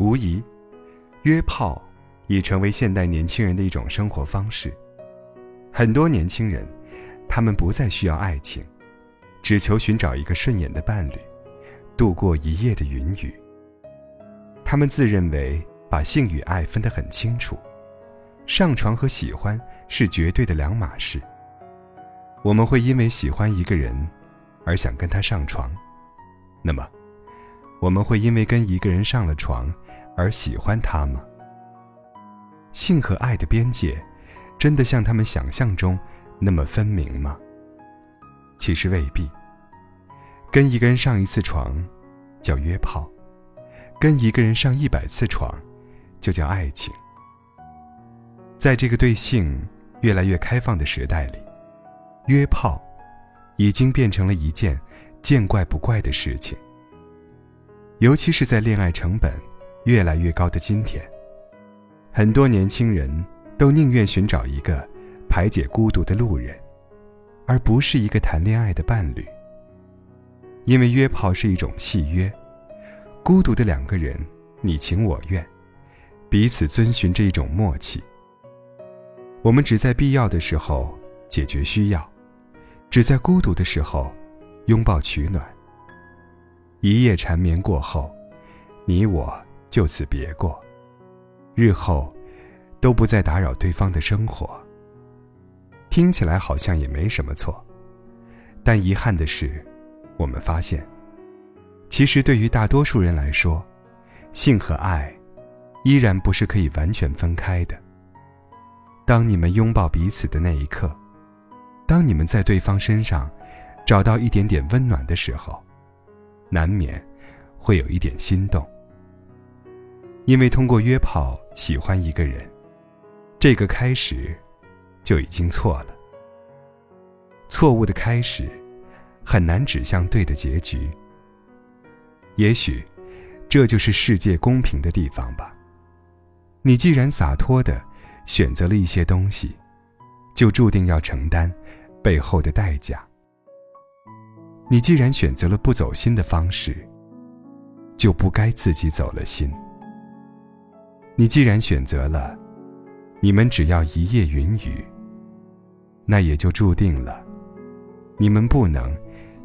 无疑，约炮已成为现代年轻人的一种生活方式。很多年轻人，他们不再需要爱情，只求寻找一个顺眼的伴侣，度过一夜的云雨。他们自认为把性与爱分得很清楚，上床和喜欢是绝对的两码事。我们会因为喜欢一个人，而想跟他上床，那么，我们会因为跟一个人上了床，而喜欢他吗？性和爱的边界，真的像他们想象中那么分明吗？其实未必。跟一个人上一次床，叫约炮；跟一个人上一百次床，就叫爱情。在这个对性越来越开放的时代里。约炮，已经变成了一件见怪不怪的事情。尤其是在恋爱成本越来越高的今天，很多年轻人都宁愿寻找一个排解孤独的路人，而不是一个谈恋爱的伴侣。因为约炮是一种契约，孤独的两个人你情我愿，彼此遵循着一种默契。我们只在必要的时候解决需要。只在孤独的时候，拥抱取暖。一夜缠绵过后，你我就此别过，日后都不再打扰对方的生活。听起来好像也没什么错，但遗憾的是，我们发现，其实对于大多数人来说，性和爱依然不是可以完全分开的。当你们拥抱彼此的那一刻。当你们在对方身上找到一点点温暖的时候，难免会有一点心动。因为通过约炮喜欢一个人，这个开始就已经错了。错误的开始很难指向对的结局。也许这就是世界公平的地方吧。你既然洒脱的选择了一些东西，就注定要承担。背后的代价。你既然选择了不走心的方式，就不该自己走了心。你既然选择了，你们只要一夜云雨，那也就注定了，你们不能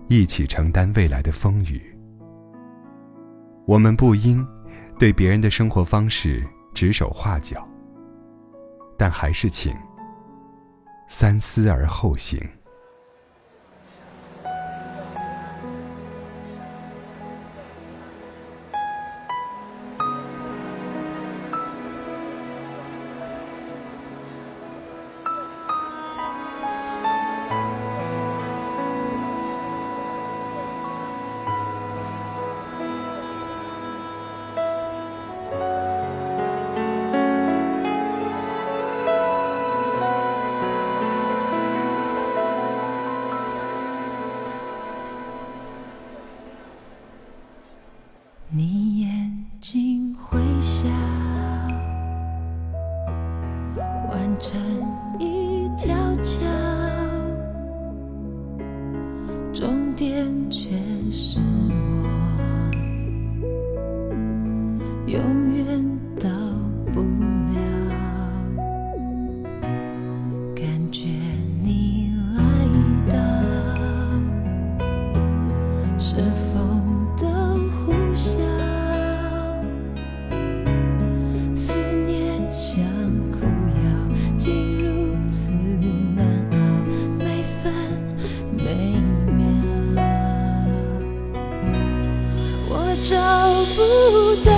一起承担未来的风雨。我们不应对别人的生活方式指手画脚，但还是请。三思而后行。你眼睛会笑，弯成一条桥，终点却是我，找不到，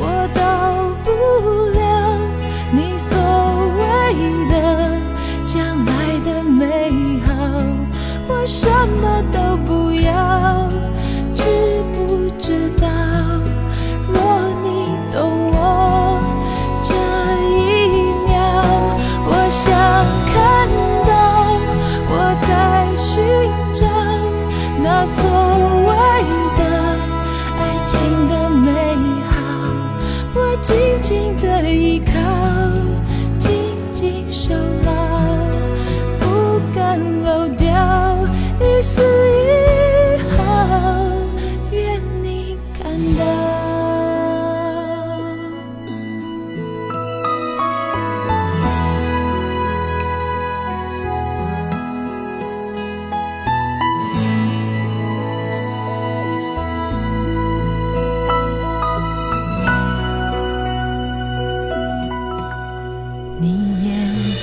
我到不了你所谓的将来的美好，我什么都紧紧的依靠，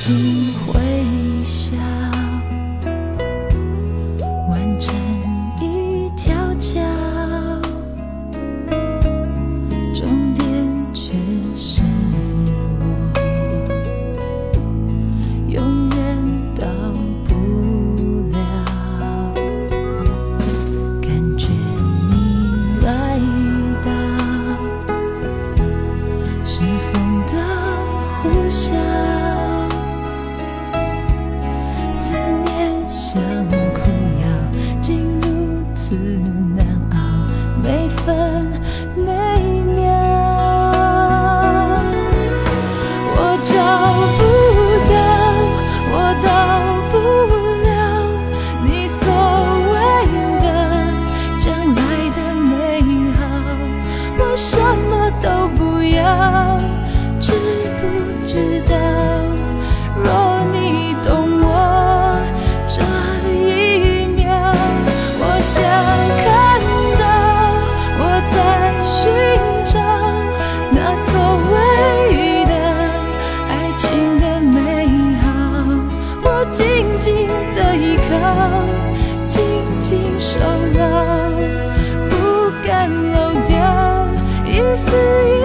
to 什么都不要知不知道若你懂我这一秒我想看到我在寻找那所谓的爱情的美好我紧紧的依靠紧紧守牢肆意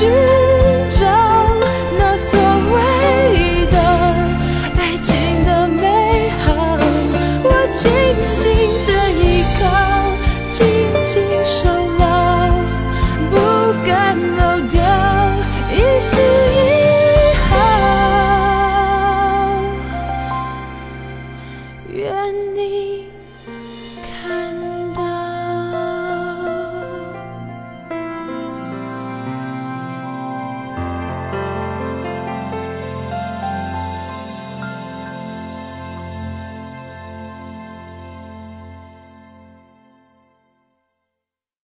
是